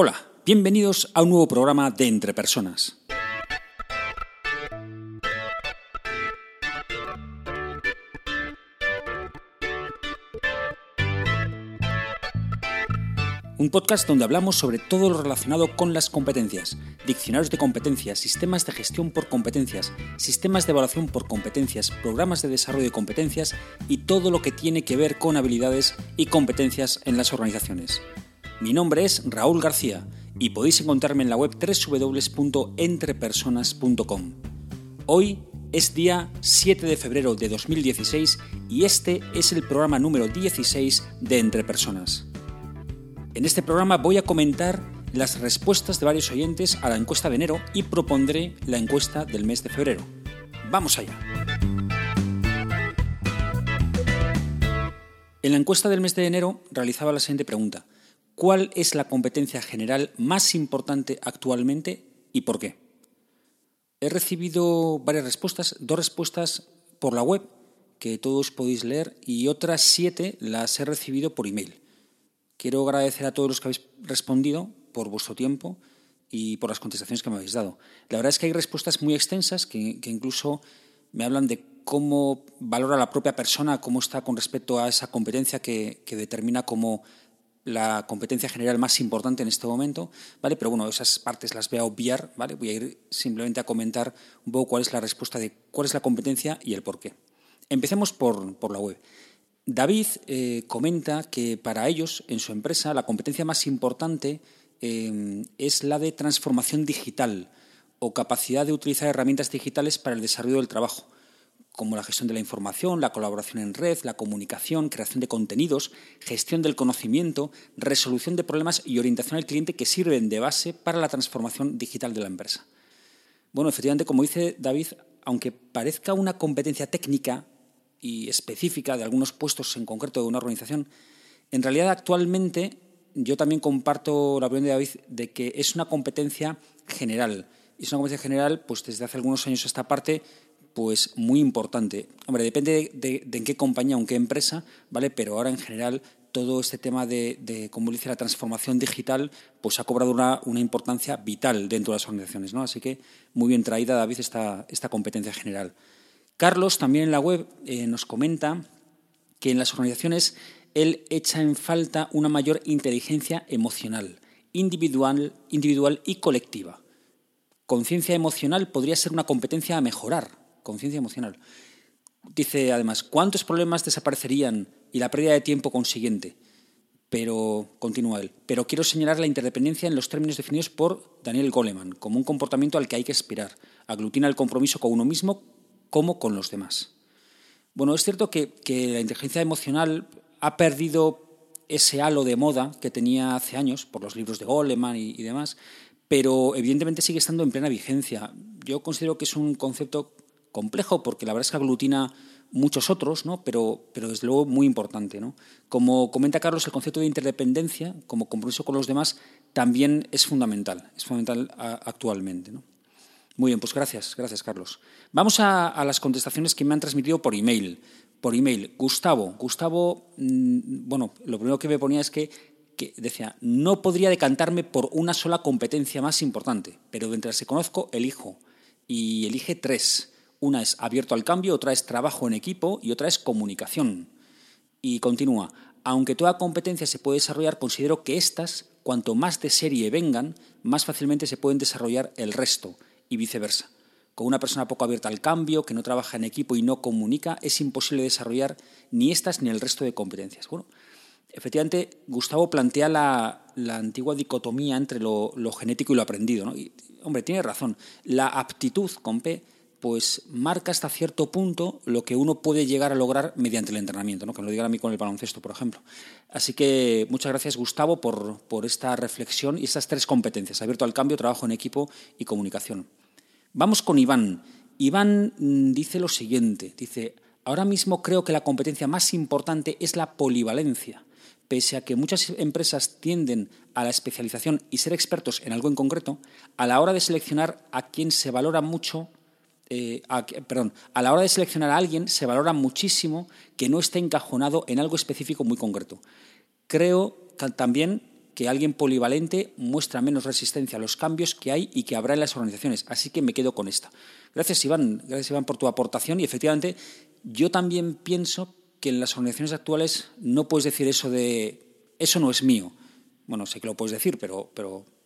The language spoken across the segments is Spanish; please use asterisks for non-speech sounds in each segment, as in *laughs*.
Hola, bienvenidos a un nuevo programa de Entre Personas. Un podcast donde hablamos sobre todo lo relacionado con las competencias, diccionarios de competencias, sistemas de gestión por competencias, sistemas de evaluación por competencias, programas de desarrollo de competencias y todo lo que tiene que ver con habilidades y competencias en las organizaciones. Mi nombre es Raúl García y podéis encontrarme en la web www.entrepersonas.com. Hoy es día 7 de febrero de 2016 y este es el programa número 16 de Entre Personas. En este programa voy a comentar las respuestas de varios oyentes a la encuesta de enero y propondré la encuesta del mes de febrero. ¡Vamos allá! En la encuesta del mes de enero realizaba la siguiente pregunta. ¿Cuál es la competencia general más importante actualmente y por qué? He recibido varias respuestas, dos respuestas por la web, que todos podéis leer, y otras siete las he recibido por email. Quiero agradecer a todos los que habéis respondido por vuestro tiempo y por las contestaciones que me habéis dado. La verdad es que hay respuestas muy extensas que, incluso me hablan de cómo valora la propia persona, cómo está con respecto a esa competencia que, determina como la competencia general más importante en este momento, ¿vale? Pero bueno, esas partes las voy a obviar, ¿vale? Voy a ir simplemente a comentar un poco cuál es la respuesta de cuál es la competencia y el por qué. Empecemos por, por la web. David eh, comenta que para ellos, en su empresa, la competencia más importante eh, es la de transformación digital o capacidad de utilizar herramientas digitales para el desarrollo del trabajo, como la gestión de la información, la colaboración en red, la comunicación, creación de contenidos, gestión del conocimiento, resolución de problemas y orientación al cliente que sirven de base para la transformación digital de la empresa. Bueno, efectivamente, como dice David, aunque parezca una competencia técnica, y específica de algunos puestos en concreto de una organización, en realidad actualmente yo también comparto la opinión de David de que es una competencia general. Y es una competencia general, pues desde hace algunos años esta parte, pues muy importante. Hombre, depende de, en qué compañía o en qué empresa, ¿vale? Pero ahora en general todo este tema de, de como dice, la transformación digital, pues ha cobrado una, una, importancia vital dentro de las organizaciones, ¿no? Así que muy bien traída, David, esta, esta competencia general. Carlos también en la web eh, nos comenta que en las organizaciones él echa en falta una mayor inteligencia emocional, individual, individual y colectiva. Conciencia emocional podría ser una competencia a mejorar. Conciencia emocional. Dice además, ¿cuántos problemas desaparecerían y la pérdida de tiempo consiguiente? Pero, continúa él, pero quiero señalar la interdependencia en los términos definidos por Daniel Goleman como un comportamiento al que hay que aspirar. Aglutina el compromiso con uno mismo como con los demás. Bueno, es cierto que, la inteligencia emocional ha perdido ese halo de moda que tenía hace años por los libros de Goleman y, demás, pero evidentemente sigue estando en plena vigencia. Yo considero que es un concepto complejo porque la verdad es que aglutina muchos otros, ¿no? pero, pero desde luego muy importante. ¿no? Como comenta Carlos, el concepto de interdependencia como compromiso con los demás también es fundamental, es fundamental actualmente. ¿no? Muy bien, pues gracias, gracias Carlos. Vamos a, las contestaciones que me han transmitido por email. Por email, Gustavo. Gustavo, mm, bueno, lo primero que me ponía es que, decía, no podría decantarme por una sola competencia más importante, pero mientras se conozco, elijo. Y elige tres. Una es abierto al cambio, otra es trabajo en equipo y otra es comunicación. Y continúa, aunque toda competencia se puede desarrollar, considero que estas, cuanto más de serie vengan, más fácilmente se pueden desarrollar el resto y viceversa. Con una persona poco abierta al cambio, que no trabaja en equipo y no comunica, es imposible desarrollar ni estas ni el resto de competencias. Bueno, efectivamente, Gustavo plantea la, antigua dicotomía entre lo, genético y lo aprendido. ¿no? Y, hombre, tiene razón. La aptitud con P pues marca hasta cierto punto lo que uno puede llegar a lograr mediante el entrenamiento, ¿no? que me lo digan a mí con el baloncesto, por ejemplo. Así que muchas gracias, Gustavo, por, por esta reflexión y estas tres competencias, abierto al cambio, trabajo en equipo y comunicación. Vamos con Iván. Iván mm, dice lo siguiente, dice, ahora mismo creo que la competencia más importante es la polivalencia. Pese a que muchas empresas tienden a la especialización y ser expertos en algo en concreto, a la hora de seleccionar a quien se valora mucho, eh, perdón, a la hora de seleccionar a alguien se valora muchísimo que no esté encajonado en algo específico muy concreto. Creo también que alguien polivalente muestra menos resistencia a los cambios que hay y que habrá en las organizaciones. Así que me quedo con esta. Gracias, Iván. Gracias, Iván, por tu aportación. Y efectivamente, yo también pienso que en las organizaciones actuales no puedes decir eso de eso no es mío. Bueno, sé que lo puedes decir, pero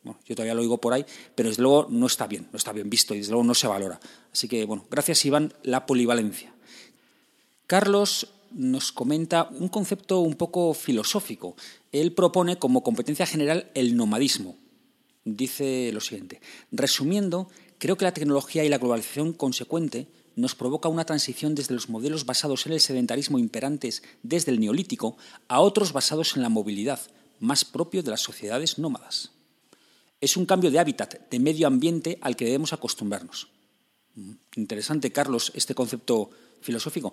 yo todavía lo oigo por ahí, pero desde luego no está bien, no está bien visto y desde luego no se valora. Así que, bueno, gracias Iván, la polivalencia. Carlos nos comenta un concepto un poco filosófico. Él propone como competencia general el nomadismo. Dice lo siguiente, resumiendo, creo que la tecnología y la globalización consecuente nos provoca una transición desde los modelos basados en el sedentarismo imperantes desde el neolítico a otros basados en la movilidad, más propio de las sociedades nómadas. Es un cambio de hábitat, de medio ambiente al que debemos acostumbrarnos. Mm, interesante, Carlos, este concepto filosófico.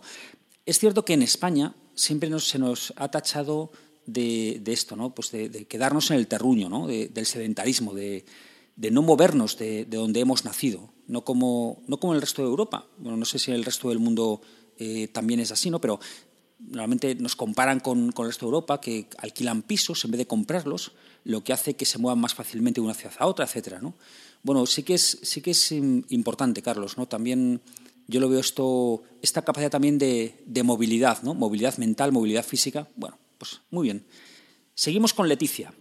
Es cierto que en España siempre se nos ha tachado de, esto, ¿no? pues de, quedarnos en el terruño, ¿no? del sedentarismo, de, no movernos de, donde hemos nacido, no como, no como el resto de Europa. Bueno, no sé si el resto del mundo eh, también es así, ¿no? pero normalmente nos comparan con, con, el resto de Europa, que alquilan pisos en vez de comprarlos, lo que hace que se muevan más fácilmente de una ciudad a otra, etcétera, ¿no? Bueno, sí que es, sí que es importante, Carlos, ¿no? También yo lo veo esto, esta capacidad también de, movilidad, ¿no? Movilidad mental, movilidad física. Bueno, pues muy bien. Seguimos con Leticia.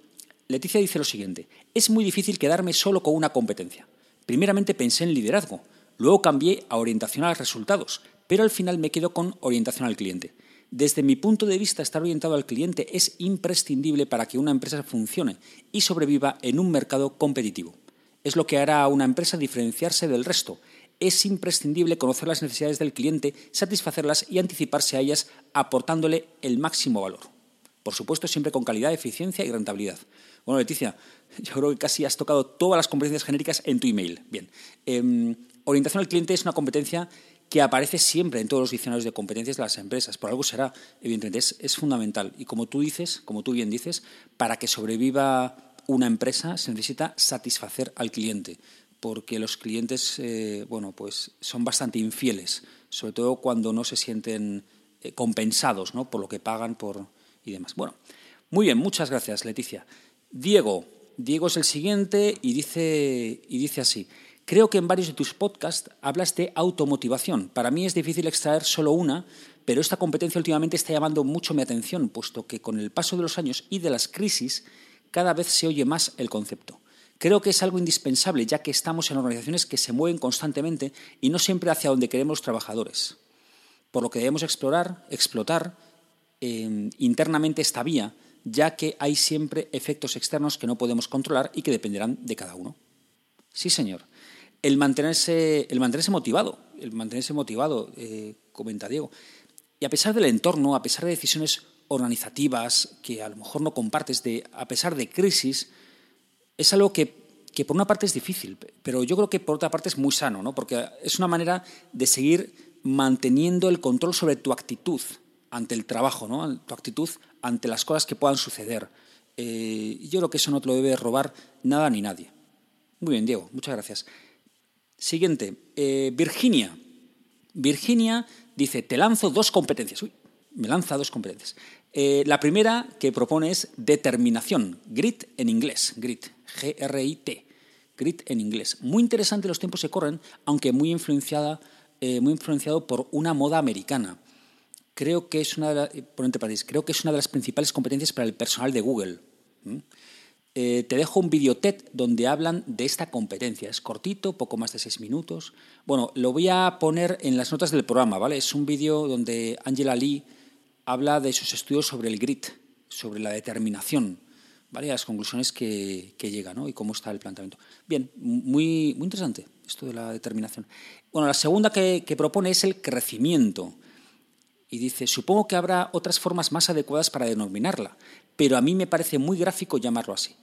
Leticia dice lo siguiente, es muy difícil quedarme solo con una competencia. Primeramente pensé en liderazgo, luego cambié a orientación a los resultados, pero al final me quedo con orientación al cliente. Desde mi punto de vista, estar orientado al cliente es imprescindible para que una empresa funcione y sobreviva en un mercado competitivo. Es lo que hará a una empresa diferenciarse del resto es imprescindible conocer las necesidades del cliente, satisfacerlas y anticiparse a ellas aportándole el máximo valor. Por supuesto, siempre con calidad, eficiencia y rentabilidad. Bueno, Leticia, *laughs* yo creo que casi has tocado todas las competencias genéricas en tu email. Bien. Em, orientación al cliente es una competencia que aparece siempre en todos los diccionarios de competencias de las empresas. Por algo será, evidentemente, es, fundamental. Y como tú dices, como tú bien dices, para que sobreviva una empresa se necesita satisfacer al cliente porque los clientes eh, bueno, pues son bastante infieles, sobre todo cuando no se sienten eh, compensados ¿no? por lo que pagan por, y demás. Bueno, muy bien, muchas gracias, Leticia. Diego, Diego es el siguiente y dice, y dice así. Creo que en varios de tus podcasts hablas de automotivación. Para mí es difícil extraer solo una, pero esta competencia últimamente está llamando mucho mi atención, puesto que con el paso de los años y de las crisis cada vez se oye más el concepto. Creo que es algo indispensable, ya que estamos en organizaciones que se mueven constantemente y no siempre hacia donde queremos trabajadores. Por lo que debemos explorar, explotar em, internamente esta vía, ya que hay siempre efectos externos que no podemos controlar y que dependerán de cada uno. Sí, señor. El mantenerse, el mantenerse motivado, el mantenerse motivado, eh, comenta Diego. Y a pesar del entorno, a pesar de decisiones organizativas que a lo mejor no compartes, de, a pesar de crisis, es algo que, por una parte es difícil, pero yo creo que por otra parte es muy sano, ¿no? porque es una manera de seguir manteniendo el control sobre tu actitud ante el trabajo, ¿no? tu actitud ante las cosas que puedan suceder. Eh, yo creo que eso no te lo debe robar nada ni nadie. Muy bien, Diego, muchas gracias. Siguiente, eh, Virginia. Virginia dice, te lanzo dos competencias. Uy, me lanza dos competencias. Eh, la primera que propone es determinación, grit en inglés, grit, G-R-I-T, grit en inglés. Muy interesante los tiempos que corren, aunque muy, influenciada, eh, muy influenciado por una moda americana. Creo que, es una de creo que es una de las principales competencias para el personal de Google. Eh, te dejo un video TED donde hablan de esta competencia. Es cortito, poco más de seis minutos. Bueno, lo voy a poner en las notas del programa, ¿vale? Es un vídeo donde Angela Lee habla de sus estudios sobre el grit, sobre la determinación, ¿vale? las conclusiones que, llega ¿no? y cómo está el planteamiento. Bien, muy, muy interesante esto de la determinación. Bueno, la segunda que, propone es el crecimiento. Y dice, supongo que habrá otras formas más adecuadas para denominarla, pero a mí me parece muy gráfico llamarlo así.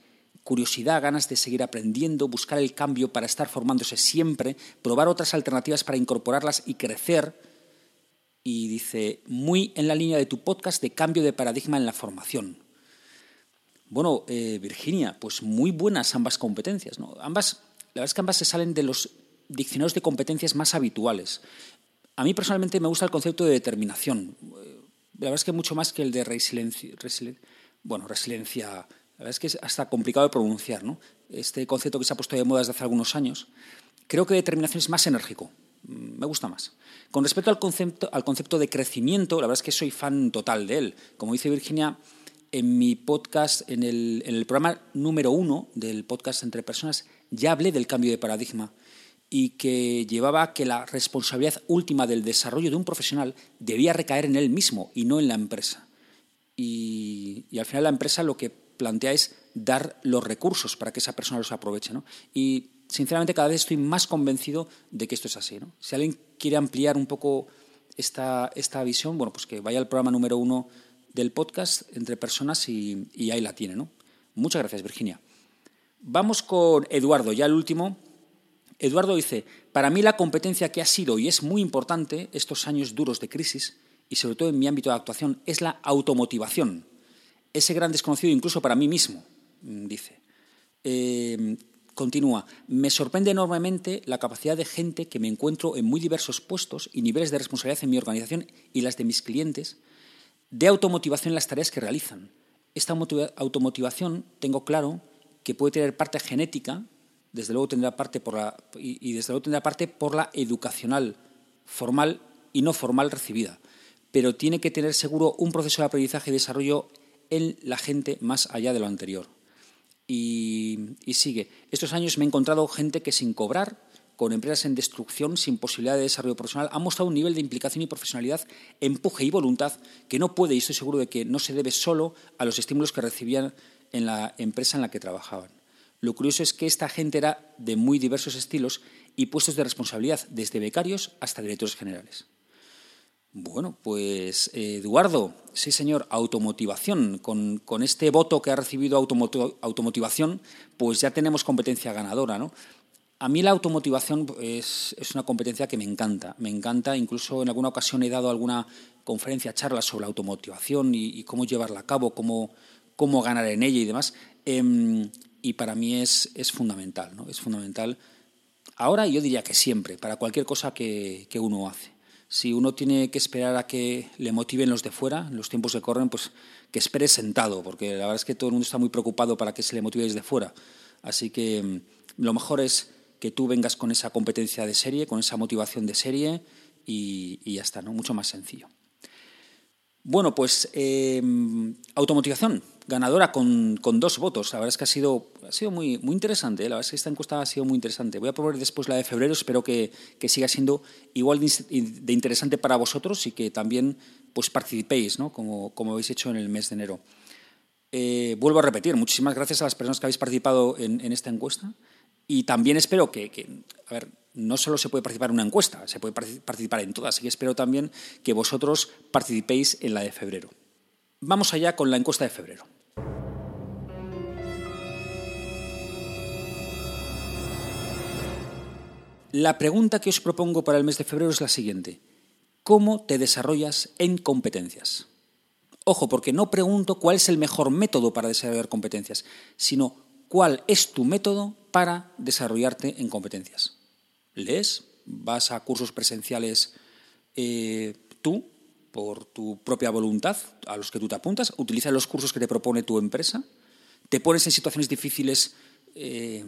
Curiosidad, ganas de seguir aprendiendo, buscar el cambio para estar formándose siempre, probar otras alternativas para incorporarlas y crecer, y dice, muy en la línea de tu podcast de cambio de paradigma en la formación. Bueno, eh, Virginia, pues muy buenas ambas competencias. ¿no? Ambas, la verdad es que ambas se salen de los diccionarios de competencias más habituales. A mí personalmente me gusta el concepto de determinación. La verdad es que mucho más que el de resiliencia, bueno, resiliencia La verdad es que es hasta complicado de pronunciar, ¿no? Este concepto que se ha puesto de moda desde hace algunos años. Creo que determinación es más enérgico, mm, me gusta más. Con respecto al concepto, al concepto de crecimiento, la verdad es que soy fan total de él. Como dice Virginia, en mi podcast, en el, en el programa número uno del podcast Entre Personas, ya hablé del cambio de paradigma y que llevaba a que la responsabilidad última del desarrollo de un profesional debía recaer en él mismo y no en la empresa. Y, al final la empresa lo que plantea es dar los recursos para que esa persona los aproveche. Y sinceramente cada vez estoy más convencido de que esto es así. Si alguien quiere ampliar un poco esta, esta visión, bueno, pues que vaya al programa número uno del podcast entre personas y, y ahí la tiene. ¿no? Muchas gracias, Virginia. Vamos con Eduardo, ya el último. Eduardo dice, para mí la competencia que ha sido y es muy importante estos años duros de crisis, y sobre todo en mi ámbito de actuación, es la automotivación. Ese gran desconocido incluso para mí mismo, mm, dice. Eh, continúa, me sorprende enormemente la capacidad de gente que me encuentro en muy diversos puestos y niveles de responsabilidad en mi organización y las de mis clientes, de automotivación en las tareas que realizan. Esta automotivación, tengo claro, que puede tener parte genética, desde luego tendrá parte por la, y, desde luego tendrá parte por la educacional, formal y no formal recibida, pero tiene que tener seguro un proceso de aprendizaje y desarrollo en la gente más allá de lo anterior. Y, y sigue. Estos años me he encontrado gente que sin cobrar con empresas en destrucción, sin posibilidad de desarrollo profesional, han mostrado un nivel de implicación y profesionalidad, empuje y voluntad que no puede, y estoy seguro de que no se debe solo a los estímulos que recibían en la empresa en la que trabajaban. Lo curioso es que esta gente era de muy diversos estilos y puestos de responsabilidad, desde becarios hasta directores generales. Bueno, pues Eduardo, sí señor, automotivación. Con, con este voto que ha recibido automotivación, pues ya tenemos competencia ganadora, ¿no? A mí la automotivación es, una competencia que me encanta. Me encanta, incluso en alguna ocasión he dado alguna conferencia, charla sobre automotivación y, cómo llevarla a cabo, cómo, cómo, ganar en ella y demás. Em, y para mí es, es fundamental, ¿no? Es fundamental. Ahora yo diría que siempre, para cualquier cosa que, que uno hace. Si uno tiene que esperar a que le motiven los de fuera, los tiempos que corren, pues que espere sentado, porque la verdad es que todo el mundo está muy preocupado para que se le motive desde fuera. Así que em, lo mejor es que tú vengas con esa competencia de serie, con esa motivación de serie y, ya está, ¿no? Mucho más sencillo. Bueno, pues em, automotivación, ganadora con, dos votos. La verdad es que ha sido, ha sido muy, muy interesante. ¿eh? La verdad es que esta encuesta ha sido muy interesante. Voy a probar después la de febrero. Espero que, siga siendo igual de, interesante para vosotros y que también pues, participéis, ¿no? como, como habéis hecho en el mes de enero. Eh, vuelvo a repetir, muchísimas gracias a las personas que habéis participado en esta encuesta. Y también espero que, a ver, no solo se puede participar en una encuesta, se puede participar en todas, así que espero también que vosotros participéis en la de febrero. Vamos allá con la encuesta de febrero. La pregunta que os propongo para el mes de febrero es la siguiente. ¿Cómo te desarrollas en competencias? Ojo, porque no pregunto cuál es el mejor método para desarrollar competencias, sino cuál es tu método para desarrollarte en competencias. ¿Lees? ¿Vas a cursos presenciales eh, tú, por tu propia voluntad, a los que tú te apuntas? ¿Utilizas los cursos que te propone tu empresa? ¿Te pones en situaciones difíciles eh,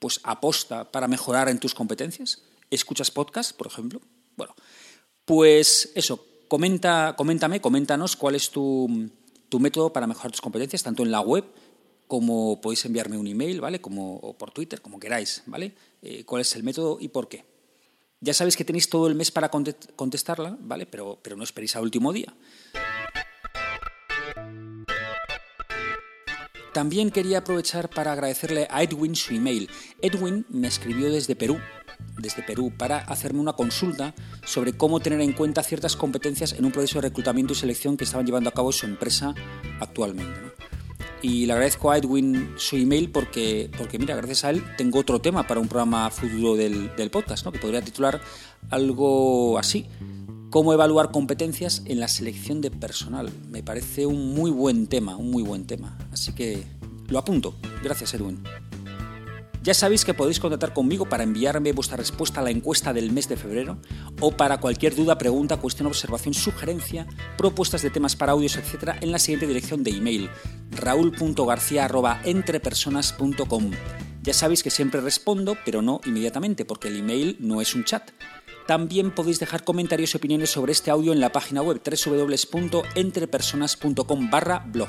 pues aposta para mejorar en tus competencias? ¿Escuchas podcast, por ejemplo? Bueno, pues eso, comenta, coméntame, coméntanos cuál es tu, tu método para mejorar tus competencias, tanto en la web como podéis enviarme un email, ¿vale? Como, por Twitter, como queráis, ¿vale? Eh, ¿Cuál es el método y por qué? Ya sabéis que tenéis todo el mes para contestarla, ¿vale? Pero, pero no esperéis al último día. También quería aprovechar para agradecerle a Edwin su email. Edwin me escribió desde Perú, desde Perú, para hacerme una consulta sobre cómo tener en cuenta ciertas competencias en un proceso de reclutamiento y selección que estaban llevando a cabo su empresa actualmente. y le agradezco a Edwin su email porque, porque mira, gracias a él tengo otro tema para un programa futuro del, del podcast, ¿no? que podría titular algo así, cómo evaluar competencias en la selección de personal. Me parece un muy buen tema, un muy buen tema. Así que lo apunto. Gracias, Edwin. Ya sabéis que podéis contactar conmigo para enviarme vuestra respuesta a la encuesta del mes de febrero o para cualquier duda, pregunta, cuestión, observación, sugerencia, propuestas de temas para audios, etc. en la siguiente dirección de email raúl.garcía.entrepersonas.com. Ya sabéis que siempre respondo, pero no inmediatamente, porque el email no es un chat. También podéis dejar comentarios y opiniones sobre este audio en la página web www.entrepersonas.com barra blog.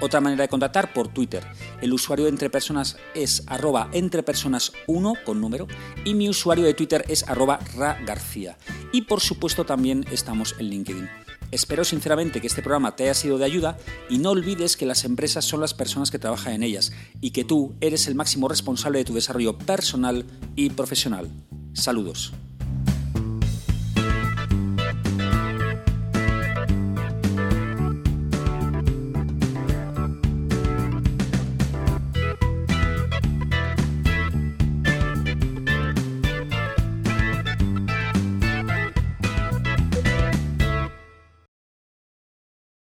Otra manera de contactar por Twitter. El usuario de Entre Personas es arroba entrepersonas1 con número y mi usuario de Twitter es arroba ragarcía. Y por supuesto también estamos en LinkedIn. Espero sinceramente que este programa te haya sido de ayuda y no olvides que las empresas son las personas que trabajan en ellas y que tú eres el máximo responsable de tu desarrollo personal y profesional. Saludos.